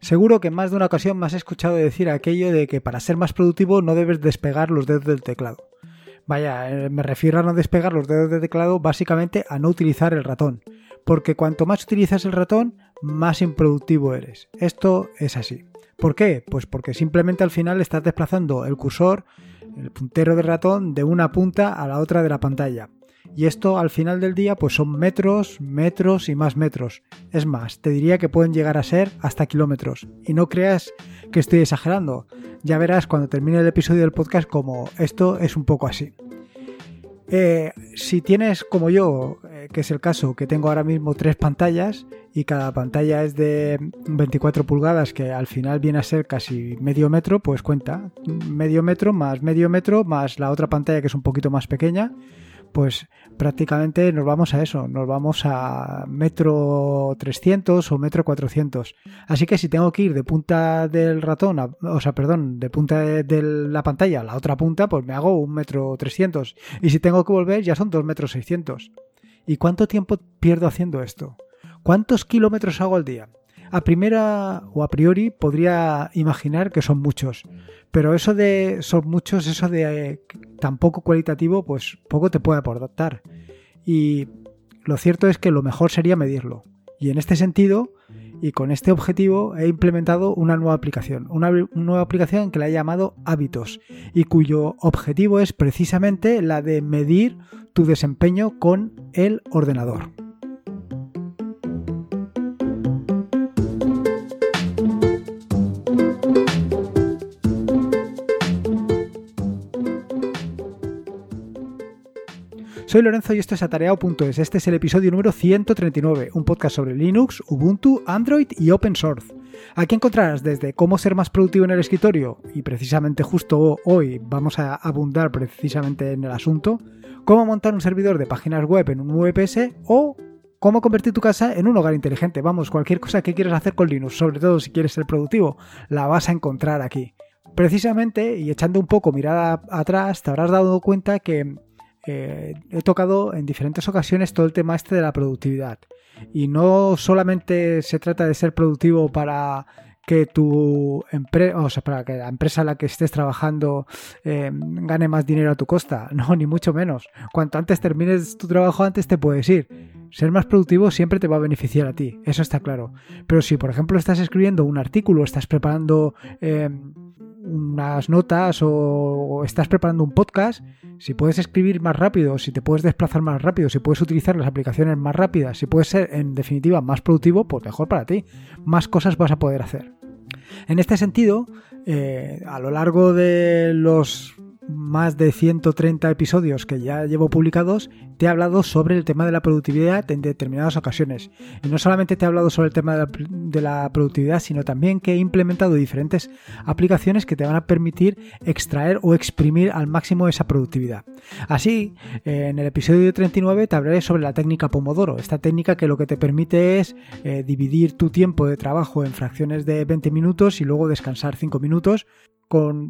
Seguro que en más de una ocasión me has escuchado decir aquello de que para ser más productivo no debes despegar los dedos del teclado. Vaya, eh, me refiero a no despegar los dedos del teclado básicamente a no utilizar el ratón, porque cuanto más utilizas el ratón, más improductivo eres. Esto es así. ¿Por qué? Pues porque simplemente al final estás desplazando el cursor, el puntero del ratón, de una punta a la otra de la pantalla. Y esto al final del día pues son metros, metros y más metros. Es más, te diría que pueden llegar a ser hasta kilómetros. Y no creas que estoy exagerando. Ya verás cuando termine el episodio del podcast como esto es un poco así. Eh, si tienes como yo, eh, que es el caso, que tengo ahora mismo tres pantallas y cada pantalla es de 24 pulgadas, que al final viene a ser casi medio metro, pues cuenta, medio metro más medio metro más la otra pantalla que es un poquito más pequeña, pues prácticamente nos vamos a eso, nos vamos a metro 300 o metro 400. Así que si tengo que ir de punta del ratón, o sea, perdón, de punta de, la pantalla a la otra punta, pues me hago un metro 300. Y si tengo que volver ya son dos metros 600. ¿Y cuánto tiempo pierdo haciendo esto? ¿Cuántos kilómetros hago al día? A primera o a priori podría imaginar que son muchos, pero eso de son muchos, eso de eh, tan poco cualitativo, pues poco te puede aportar. Y lo cierto es que lo mejor sería medirlo. Y en este sentido, y con este objetivo, he implementado una nueva aplicación, una nueva aplicación que la he llamado Hábitos, y cuyo objetivo es precisamente la de medir tu desempeño con el ordenador. Soy Lorenzo y esto es atareado.es. Este es el episodio número 139, un podcast sobre Linux, Ubuntu, Android y Open Source. Aquí encontrarás desde cómo ser más productivo en el escritorio, y precisamente justo hoy vamos a abundar precisamente en el asunto, cómo montar un servidor de páginas web en un VPS o cómo convertir tu casa en un hogar inteligente. Vamos, cualquier cosa que quieras hacer con Linux, sobre todo si quieres ser productivo, la vas a encontrar aquí. Precisamente, y echando un poco mirada atrás, te habrás dado cuenta que eh, he tocado en diferentes ocasiones todo el tema este de la productividad. Y no solamente se trata de ser productivo para que tu empresa, o sea, para que la empresa en la que estés trabajando eh, gane más dinero a tu costa. No, ni mucho menos. Cuanto antes termines tu trabajo, antes te puedes ir. Ser más productivo siempre te va a beneficiar a ti, eso está claro. Pero si, por ejemplo, estás escribiendo un artículo, estás preparando eh, unas notas o estás preparando un podcast, si puedes escribir más rápido, si te puedes desplazar más rápido, si puedes utilizar las aplicaciones más rápidas, si puedes ser en definitiva más productivo, pues mejor para ti. Más cosas vas a poder hacer. En este sentido, eh, a lo largo de los más de 130 episodios que ya llevo publicados, te he hablado sobre el tema de la productividad en determinadas ocasiones. Y no solamente te he hablado sobre el tema de la, productividad, sino también que he implementado diferentes aplicaciones que te van a permitir extraer o exprimir al máximo esa productividad. Así, en el episodio 39 te hablaré sobre la técnica Pomodoro, esta técnica que lo que te permite es eh, dividir tu tiempo de trabajo en fracciones de 20 minutos y luego descansar 5 minutos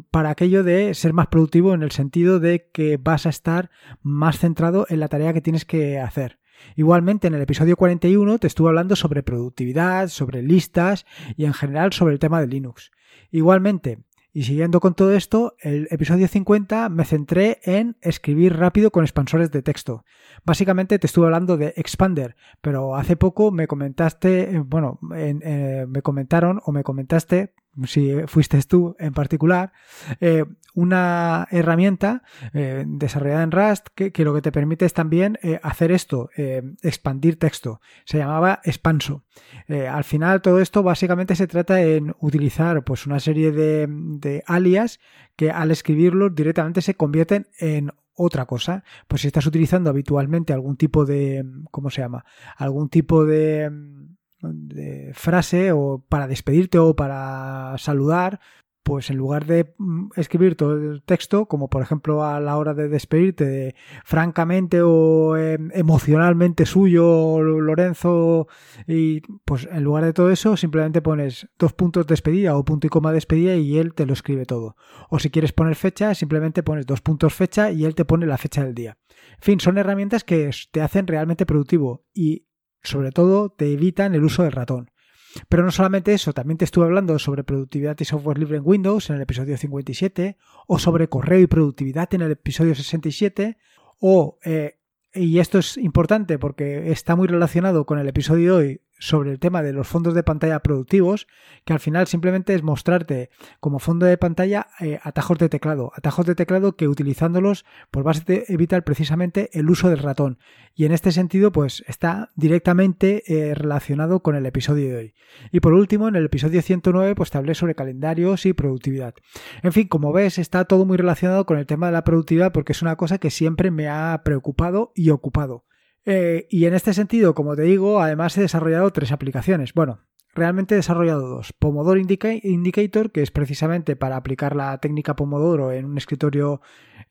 para aquello de ser más productivo en el sentido de que vas a estar más centrado en la tarea que tienes que hacer. Igualmente en el episodio 41 te estuve hablando sobre productividad, sobre listas y en general sobre el tema de Linux. Igualmente, y siguiendo con todo esto, el episodio 50 me centré en escribir rápido con expansores de texto. Básicamente te estuve hablando de Expander, pero hace poco me comentaste, eh, bueno, eh, me comentaron o me comentaste si fuiste tú en particular, eh, una herramienta eh, desarrollada en Rust que, lo que te permite es también eh, hacer esto, expandir texto. Se llamaba Expanso. al final todo esto básicamente se trata en utilizar pues una serie de, de alias que al escribirlos directamente se convierten en otra cosa. Pues si estás utilizando habitualmente algún tipo de, ¿cómo se llama? Algún tipo de frase o para despedirte o para saludar, pues en lugar de mm, escribir todo el texto, como por ejemplo a la hora de despedirte de francamente o em, emocionalmente suyo Lorenzo y pues en lugar de todo eso simplemente pones dos puntos de despedida o punto y coma de despedida y él te lo escribe todo. O si quieres poner fecha, simplemente pones dos puntos fecha y él te pone la fecha del día. En fin, son herramientas que te hacen realmente productivo y sobre todo te evitan el uso del ratón. Pero no solamente eso, también te estuve hablando sobre productividad y software libre en Windows en el episodio 57, o sobre correo y productividad en el episodio 67, o, eh, y esto es importante porque está muy relacionado con el episodio de hoy sobre el tema de los fondos de pantalla productivos, que al final simplemente es mostrarte como fondo de pantalla eh, atajos de teclado, atajos de teclado que utilizándolos pues vas a evitar precisamente el uso del ratón. Y en este sentido pues está directamente eh, relacionado con el episodio de hoy. Y por último, en el episodio 109 pues te hablé sobre calendarios y productividad. En fin, como ves, está todo muy relacionado con el tema de la productividad porque es una cosa que siempre me ha preocupado y ocupado. Eh, y en este sentido, como te digo, además he desarrollado tres aplicaciones. Bueno, realmente he desarrollado dos. Pomodoro Indicator, que es precisamente para aplicar la técnica Pomodoro en un escritorio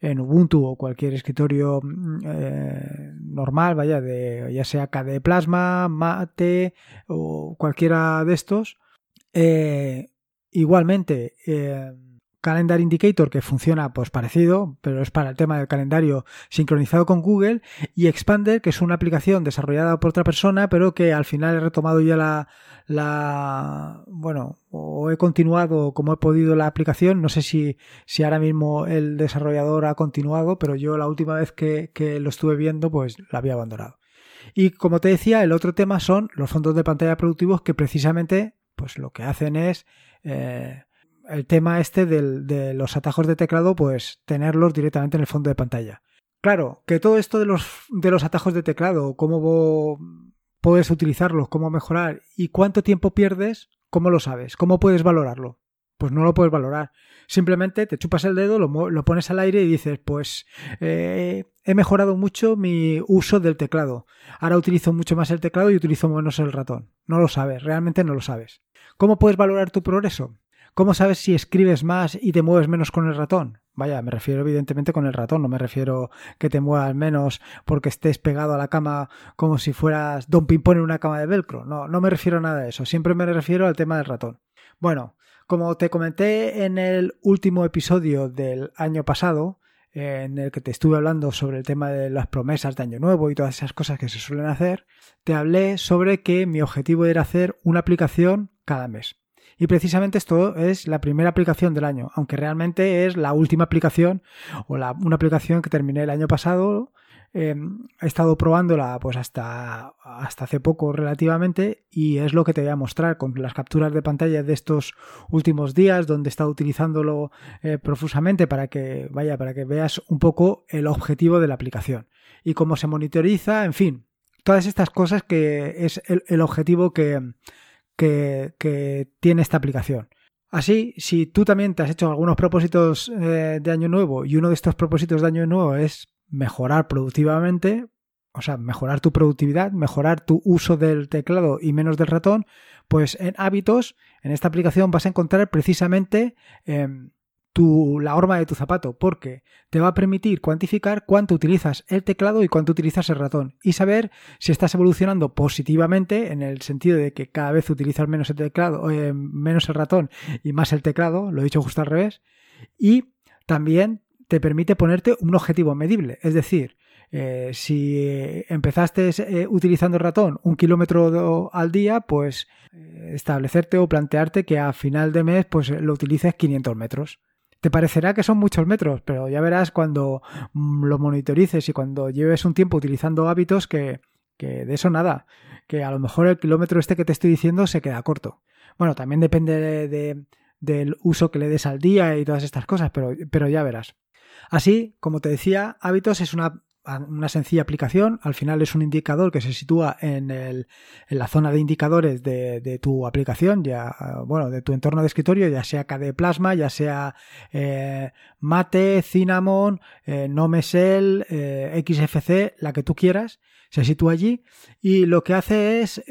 en Ubuntu o cualquier escritorio mm, eh, normal, vaya, de ya sea KDE Plasma, Mate o cualquiera de estos. Eh, igualmente, Calendar Indicator que funciona pues parecido, pero es para el tema del calendario sincronizado con Google y Expander que es una aplicación desarrollada por otra persona pero que al final he retomado ya la, la bueno o he continuado como he podido la aplicación. No sé si, si ahora mismo el desarrollador ha continuado pero yo la última vez que, que lo estuve viendo pues la había abandonado. Y como te decía el otro tema son los fondos de pantalla productivos que precisamente pues lo que hacen es eh, el tema este de los atajos de teclado, pues tenerlos directamente en el fondo de pantalla. Claro, que todo esto de los, de los atajos de teclado, cómo puedes utilizarlos, cómo mejorar y cuánto tiempo pierdes, ¿cómo lo sabes? ¿Cómo puedes valorarlo? Pues no lo puedes valorar. Simplemente te chupas el dedo, lo, pones al aire y dices, pues eh, he mejorado mucho mi uso del teclado. Ahora utilizo mucho más el teclado y utilizo menos el ratón. No lo sabes, realmente no lo sabes. ¿Cómo puedes valorar tu progreso? ¿Cómo sabes si escribes más y te mueves menos con el ratón? Vaya, me refiero evidentemente con el ratón, no me refiero que te muevas menos porque estés pegado a la cama como si fueras Don Pimpón en una cama de velcro. No, no me refiero a nada de eso, siempre me refiero al tema del ratón. Bueno, como te comenté en el último episodio del año pasado, en el que te estuve hablando sobre el tema de las promesas de Año Nuevo y todas esas cosas que se suelen hacer, te hablé sobre que mi objetivo era hacer una aplicación cada mes. Y precisamente esto es la primera aplicación del año, aunque realmente es la última aplicación o la, una aplicación que terminé el año pasado. Em, he estado probándola pues hasta, hasta hace poco relativamente y es lo que te voy a mostrar con las capturas de pantalla de estos últimos días donde he estado utilizándolo eh, profusamente para que vaya para que veas un poco el objetivo de la aplicación y cómo se monitoriza en fin todas estas cosas que es el objetivo que, tiene esta aplicación. Así, si tú también te has hecho algunos propósitos eh, de año nuevo y uno de estos propósitos de año nuevo es mejorar productivamente, o sea, mejorar tu productividad, mejorar tu uso del teclado y menos del ratón, pues en hábitos, en esta aplicación vas a encontrar precisamente em, la horma de tu zapato, porque te va a permitir cuantificar cuánto utilizas el teclado y cuánto utilizas el ratón y saber si estás evolucionando positivamente en el sentido de que cada vez utilizas menos el teclado, eh, menos el ratón y más el teclado, lo he dicho justo al revés, y también te permite ponerte un objetivo medible, es decir, eh, si empezaste eh, utilizando el ratón un kilómetro al día, pues establecerte o plantearte que a final de mes pues lo utilices 500 metros. Te parecerá que son muchos metros, pero ya verás cuando mm, lo monitorices y cuando lleves un tiempo utilizando hábitos que, de eso nada, que a lo mejor el kilómetro este que te estoy diciendo se queda corto. Bueno, también depende de, del uso que le des al día y todas estas cosas, pero, pero ya verás. Así, como te decía, hábitos es una una sencilla aplicación. Al final es un indicador que se sitúa en, el, en la zona de indicadores de, tu aplicación, ya bueno, de tu entorno de escritorio, ya sea KDE Plasma, ya sea eh, Mate, Cinnamon, eh, Nomesel, eh, XFC, la que tú quieras. Se sitúa allí y lo que hace es,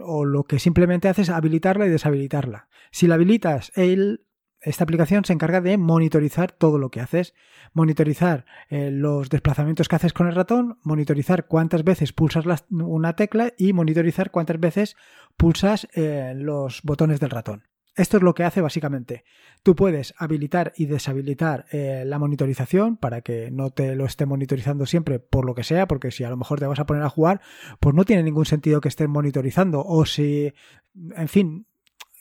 o lo que simplemente hace es habilitarla y deshabilitarla. Si la habilitas, él esta aplicación se encarga de monitorizar todo lo que haces, monitorizar eh, los desplazamientos que haces con el ratón, monitorizar cuántas veces pulsas una tecla y monitorizar cuántas veces pulsas eh, los botones del ratón. Esto es lo que hace básicamente. Tú puedes habilitar y deshabilitar eh, la monitorización para que no te lo esté monitorizando siempre por lo que sea, porque si a lo mejor te vas a poner a jugar, pues no tiene ningún sentido que estén monitorizando. O si En fin,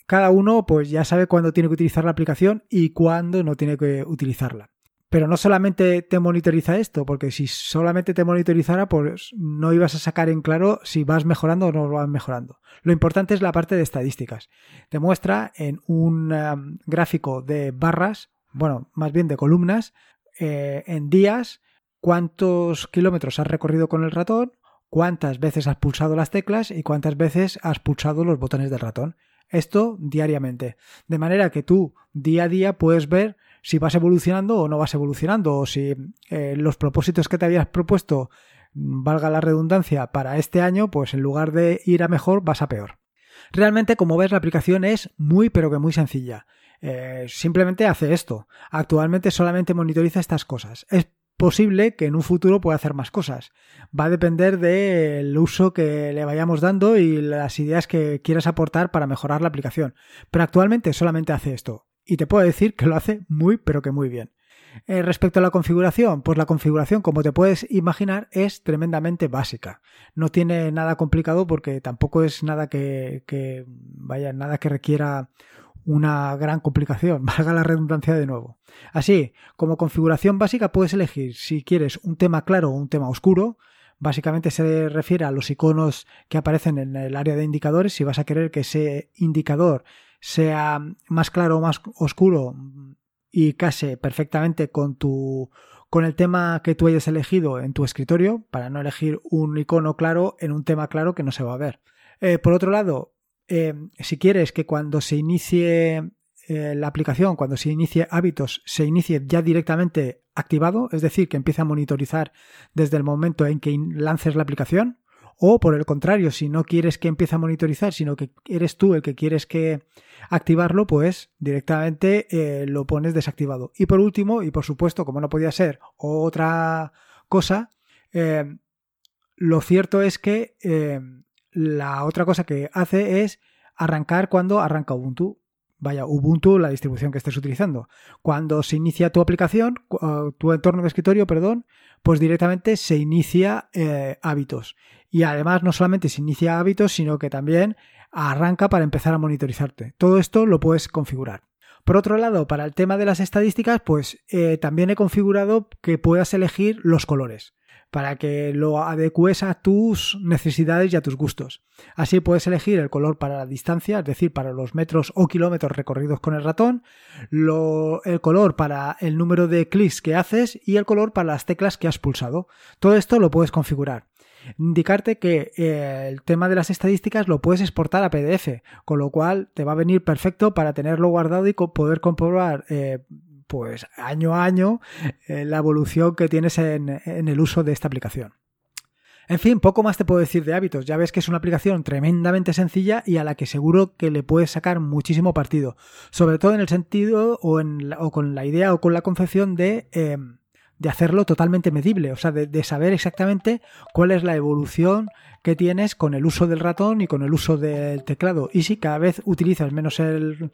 cada uno pues ya sabe cuándo tiene que utilizar la aplicación y cuándo no tiene que utilizarla. Pero no solamente te monitoriza esto, porque si solamente te monitorizara, pues no ibas a sacar en claro si vas mejorando o no vas mejorando. Lo importante es la parte de estadísticas. Te muestra en un um, gráfico de barras, bueno, más bien de columnas, eh, en días, cuántos kilómetros has recorrido con el ratón, cuántas veces has pulsado las teclas y cuántas veces has pulsado los botones del ratón. Esto diariamente. De manera que tú día a día puedes ver si vas evolucionando o no vas evolucionando, o si eh, los propósitos que te habías propuesto, valga la redundancia, para este año, pues en lugar de ir a mejor, vas a peor. Realmente, como ves, la aplicación es muy pero que muy sencilla. Eh, simplemente hace esto. Actualmente solamente monitoriza estas cosas. Es posible que en un futuro pueda hacer más cosas. Va a depender del uso que le vayamos dando y las ideas que quieras aportar para mejorar la aplicación. Pero actualmente solamente hace esto y te puedo decir que lo hace muy pero que muy bien. Eh, respecto a la configuración, pues la configuración, como te puedes imaginar, es tremendamente básica. No tiene nada complicado porque tampoco es nada que, que vaya, nada que requiera una gran complicación, valga la redundancia de nuevo. Así, como configuración básica puedes elegir si quieres un tema claro o un tema oscuro. Básicamente se refiere a los iconos que aparecen en el área de indicadores. Si vas a querer que ese indicador sea más claro o más oscuro y case perfectamente con tu con el tema que tú hayas elegido en tu escritorio para no elegir un icono claro en un tema claro que no se va a ver. Eh, por otro lado, eh, si quieres que cuando se inicie eh, la aplicación, cuando se inicie hábitos, se inicie ya directamente activado, es decir, que empiece a monitorizar desde el momento en que lances la aplicación, o por el contrario, si no quieres que empiece a monitorizar, sino que eres tú el que quieres que activarlo, pues directamente eh, lo pones desactivado. Y por último, y por supuesto, como no podía ser otra cosa, lo cierto es que la otra cosa que hace es arrancar cuando arranca Ubuntu. Vaya, Ubuntu, la distribución que estés utilizando. Cuando se inicia tu aplicación, tu entorno de escritorio, perdón, pues directamente se inicia hábitos. Y además no solamente se inicia hábitos, sino que también arranca para empezar a monitorizarte. Todo esto lo puedes configurar. Por otro lado, para el tema de las estadísticas, pues eh, también he configurado que puedas elegir los colores para que lo adecues a tus necesidades y a tus gustos. Así puedes elegir el color para la distancia, es decir, para los metros o kilómetros recorridos con el ratón, el color para el número de clics que haces y el color para las teclas que has pulsado. Todo esto lo puedes configurar indicarte que eh, el tema de las estadísticas lo puedes exportar a PDF, con lo cual te va a venir perfecto para tenerlo guardado y poder comprobar eh, pues año a año eh, la evolución que tienes en, el uso de esta aplicación. En fin, poco más te puedo decir de hábitos. Ya ves que es una aplicación tremendamente sencilla y a la que seguro que le puedes sacar muchísimo partido. Sobre todo en el sentido o, en o con la idea o con la concepción de de hacerlo totalmente medible, o sea, de, saber exactamente cuál es la evolución que tienes con el uso del ratón y con el uso del teclado. Y si cada vez utilizas menos el,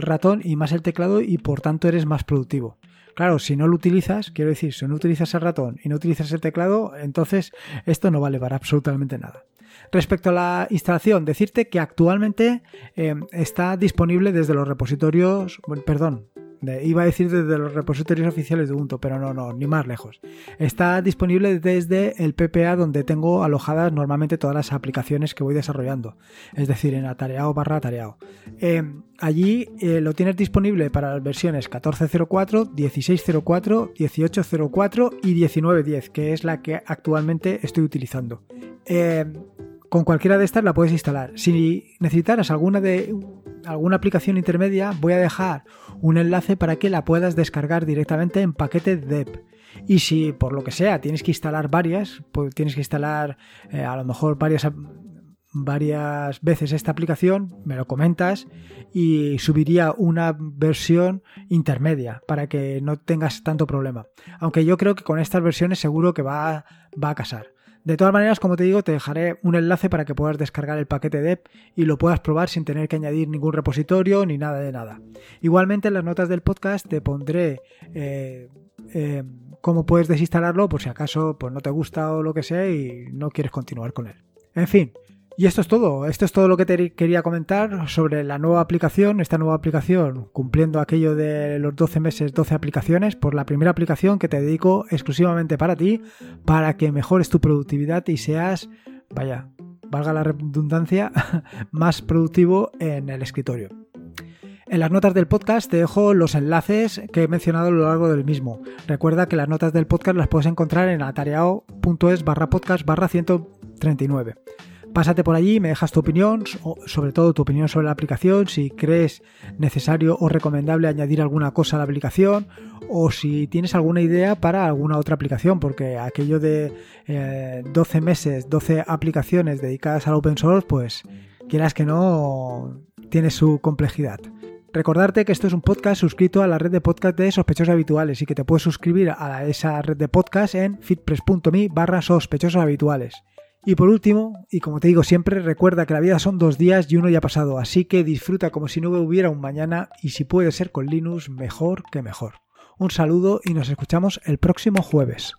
ratón y más el teclado y por tanto eres más productivo. Claro, si no lo utilizas, quiero decir, si no utilizas el ratón y no utilizas el teclado, entonces esto no vale para absolutamente nada. Respecto a la instalación, decirte que actualmente eh, está disponible desde los repositorios, perdón, iba a decir desde los repositorios oficiales de Ubuntu, pero no, no, ni más lejos. Está disponible desde el PPA donde tengo alojadas normalmente todas las aplicaciones que voy desarrollando, es decir, en atareado barra atareado. Eh, allí eh, lo tienes disponible para las versiones 14.04, 16.04, 18.04 y 19.10, que es la que actualmente estoy utilizando. Eh, con cualquiera de estas la puedes instalar. Si necesitaras alguna de alguna aplicación intermedia, voy a dejar un enlace para que la puedas descargar directamente en paquete DEP. Y si por lo que sea tienes que instalar varias, pues tienes que instalar eh, a lo mejor varias varias veces esta aplicación, me lo comentas y subiría una versión intermedia para que no tengas tanto problema. Aunque yo creo que con estas versiones seguro que va, va a casar. De todas maneras, como te digo, te dejaré un enlace para que puedas descargar el paquete DEP y lo puedas probar sin tener que añadir ningún repositorio ni nada de nada. Igualmente en las notas del podcast te pondré eh, eh, cómo puedes desinstalarlo por si acaso pues, no te gusta o lo que sea y no quieres continuar con él. En fin, Y esto es todo, esto es todo lo que te quería comentar sobre la nueva aplicación, esta nueva aplicación cumpliendo aquello de los 12 meses, 12 aplicaciones, por la primera aplicación que te dedico exclusivamente para ti, para que mejores tu productividad y seas, vaya, valga la redundancia, más productivo en el escritorio. En las notas del podcast te dejo los enlaces que he mencionado a lo largo del mismo. Recuerda que las notas del podcast las puedes encontrar en atareao.es barra podcast barra 139. Pásate por allí, me dejas tu opinión, sobre todo tu opinión sobre la aplicación, si crees necesario o recomendable añadir alguna cosa a la aplicación o si tienes alguna idea para alguna otra aplicación, porque aquello de 12 eh, meses, 12 aplicaciones dedicadas al open source, pues quieras que no, tiene su complejidad. Recordarte que esto es un podcast suscrito a la red de podcast de sospechosos habituales y que te puedes suscribir a esa red de podcast en fitpress.me barra sospechosos habituales. Y por último, y como te digo siempre, recuerda que la vida son dos días y uno ya ha pasado, así que disfruta como si no hubiera un mañana y si puede ser con Linux, mejor que mejor. Un saludo y nos escuchamos el próximo jueves.